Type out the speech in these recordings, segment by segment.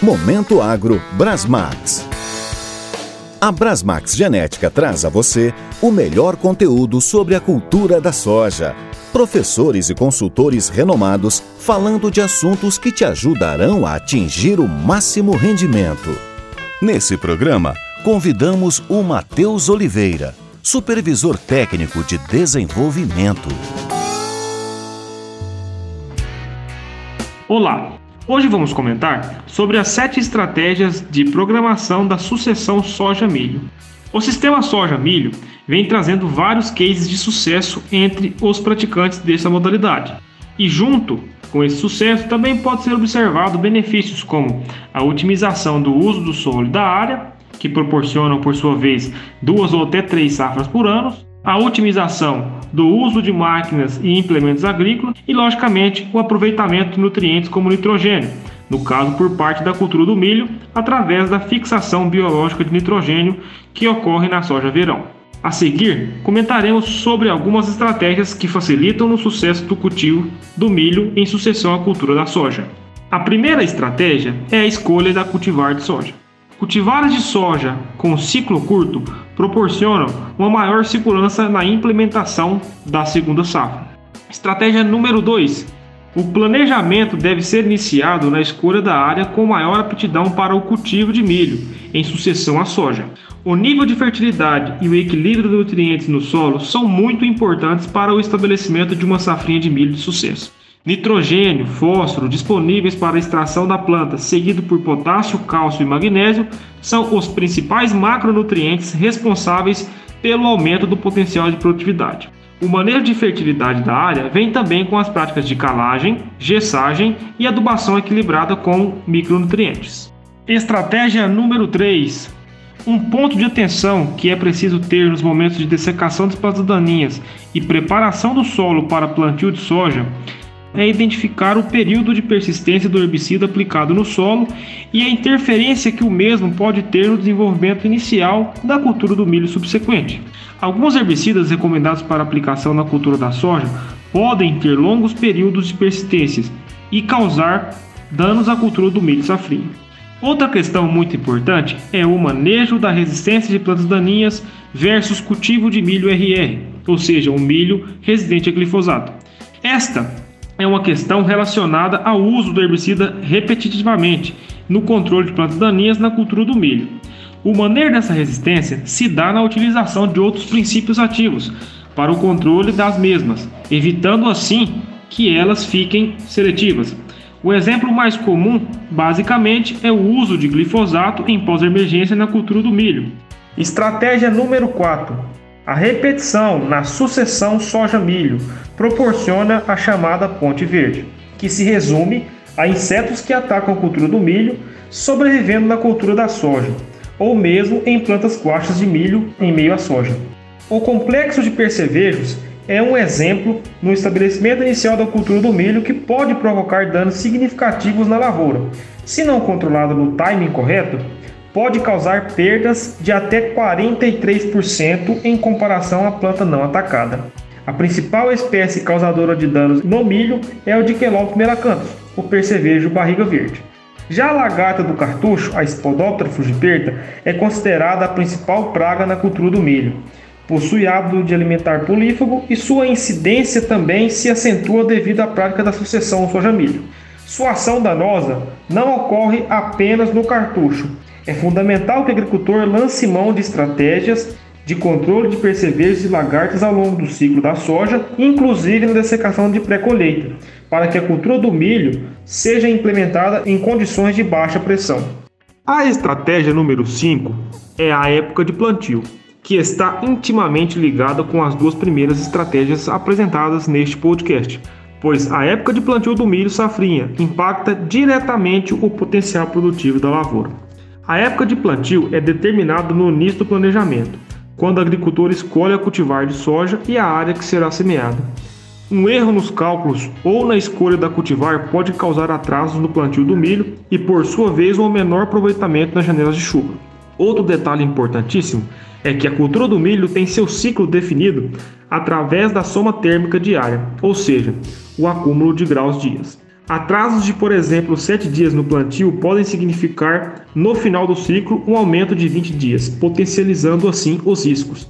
Momento Agro Brasmax. A Brasmax Genética traz a você o melhor conteúdo sobre a cultura da soja. Professores e consultores renomados falando de assuntos que te ajudarão a atingir o máximo rendimento. Nesse programa, convidamos o Matheus Oliveira, supervisor técnico de desenvolvimento. Olá, Hoje vamos comentar sobre as sete estratégias de programação da sucessão soja-milho. O sistema soja-milho vem trazendo vários cases de sucesso entre os praticantes dessa modalidade. E junto com esse sucesso também pode ser observado benefícios como a otimização do uso do solo da área, que proporcionam por sua vez duas ou até três safras por ano, a otimização do uso de máquinas e implementos agrícolas e, logicamente, o aproveitamento de nutrientes como nitrogênio, no caso por parte da cultura do milho, através da fixação biológica de nitrogênio que ocorre na soja verão. A seguir, comentaremos sobre algumas estratégias que facilitam o sucesso do cultivo do milho em sucessão à cultura da soja. A primeira estratégia é a escolha da cultivar de soja. Cultivares de soja com ciclo curto proporcionam uma maior segurança na implementação da segunda safra. Estratégia número 2. O planejamento deve ser iniciado na escolha da área com maior aptidão para o cultivo de milho, em sucessão à soja. O nível de fertilidade e o equilíbrio de nutrientes no solo são muito importantes para o estabelecimento de uma safrinha de milho de sucesso nitrogênio, fósforo disponíveis para extração da planta, seguido por potássio, cálcio e magnésio, são os principais macronutrientes responsáveis pelo aumento do potencial de produtividade. O manejo de fertilidade da área vem também com as práticas de calagem, gessagem e adubação equilibrada com micronutrientes. Estratégia número 3. Um ponto de atenção que é preciso ter nos momentos de dessecação das plantas daninhas e preparação do solo para plantio de soja é identificar o período de persistência do herbicida aplicado no solo e a interferência que o mesmo pode ter no desenvolvimento inicial da cultura do milho subsequente. Alguns herbicidas recomendados para aplicação na cultura da soja podem ter longos períodos de persistência e causar danos à cultura do milho safrinho. Outra questão muito importante é o manejo da resistência de plantas daninhas versus cultivo de milho RR, ou seja, o milho resistente a glifosato. Esta é uma questão relacionada ao uso do herbicida repetitivamente no controle de plantas daninhas na cultura do milho. O manejo dessa resistência se dá na utilização de outros princípios ativos para o controle das mesmas, evitando assim que elas fiquem seletivas. O exemplo mais comum, basicamente, é o uso de glifosato em pós-emergência na cultura do milho. Estratégia número 4: a repetição na sucessão soja-milho proporciona a chamada ponte verde, que se resume a insetos que atacam a cultura do milho, sobrevivendo na cultura da soja, ou mesmo em plantas guachas de milho em meio à soja. O complexo de percevejos é um exemplo no estabelecimento inicial da cultura do milho que pode provocar danos significativos na lavoura. Se não controlado no timing correto, pode causar perdas de até 43% em comparação à planta não atacada. A principal espécie causadora de danos no milho é o Dichelopus melacanthus, o percevejo barriga verde. Já a lagarta do cartucho, a Spodoptera frugiperta, é considerada a principal praga na cultura do milho. Possui hábito de alimentar polífago e sua incidência também se acentua devido à prática da sucessão soja-milho. Sua ação danosa não ocorre apenas no cartucho, é fundamental que o agricultor lance mão de estratégias de controle de percevejos e lagartas ao longo do ciclo da soja, inclusive na dessecação de pré-colheita, para que a cultura do milho seja implementada em condições de baixa pressão. A estratégia número 5 é a época de plantio, que está intimamente ligada com as duas primeiras estratégias apresentadas neste podcast, pois a época de plantio do milho safrinha impacta diretamente o potencial produtivo da lavoura. A época de plantio é determinada no início do planejamento, quando o agricultor escolhe a cultivar de soja e a área que será semeada. Um erro nos cálculos ou na escolha da cultivar pode causar atrasos no plantio do milho e, por sua vez, um menor aproveitamento nas janelas de chuva. Outro detalhe importantíssimo é que a cultura do milho tem seu ciclo definido através da soma térmica diária, ou seja, o acúmulo de graus dias. Atrasos de, por exemplo, 7 dias no plantio podem significar, no final do ciclo, um aumento de 20 dias, potencializando assim os riscos.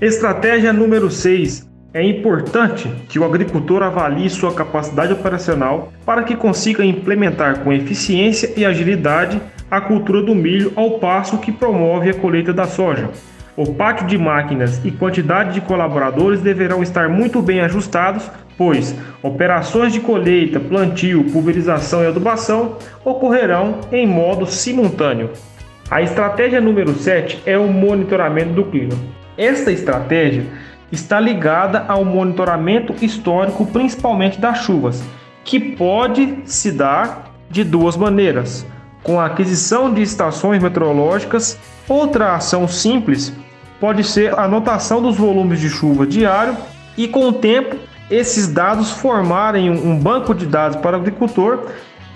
Estratégia número 6. É importante que o agricultor avalie sua capacidade operacional para que consiga implementar com eficiência e agilidade a cultura do milho ao passo que promove a colheita da soja. O pátio de máquinas e quantidade de colaboradores deverão estar muito bem ajustados, pois operações de colheita, plantio, pulverização e adubação ocorrerão em modo simultâneo. A estratégia número 7 é o monitoramento do clima. Esta estratégia está ligada ao monitoramento histórico, principalmente das chuvas, que pode se dar de duas maneiras: com a aquisição de estações meteorológicas. Outra ação simples pode ser a anotação dos volumes de chuva diário e, com o tempo, esses dados formarem um banco de dados para o agricultor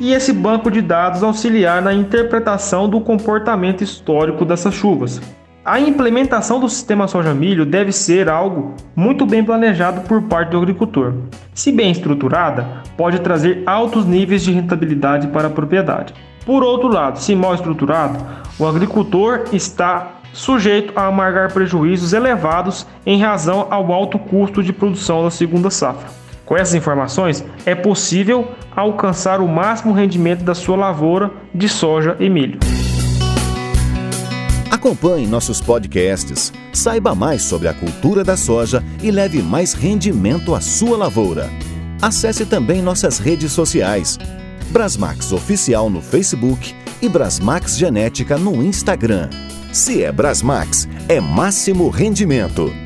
e esse banco de dados auxiliar na interpretação do comportamento histórico dessas chuvas. A implementação do sistema soja-milho deve ser algo muito bem planejado por parte do agricultor. Se bem estruturada, pode trazer altos níveis de rentabilidade para a propriedade. Por outro lado, se mal estruturado, o agricultor está sujeito a amargar prejuízos elevados em razão ao alto custo de produção da segunda safra. Com essas informações, é possível alcançar o máximo rendimento da sua lavoura de soja e milho. Acompanhe nossos podcasts, saiba mais sobre a cultura da soja e leve mais rendimento à sua lavoura. Acesse também nossas redes sociais. Brasmax Oficial no Facebook e Brasmax Genética no Instagram. Se é Brasmax, é máximo rendimento.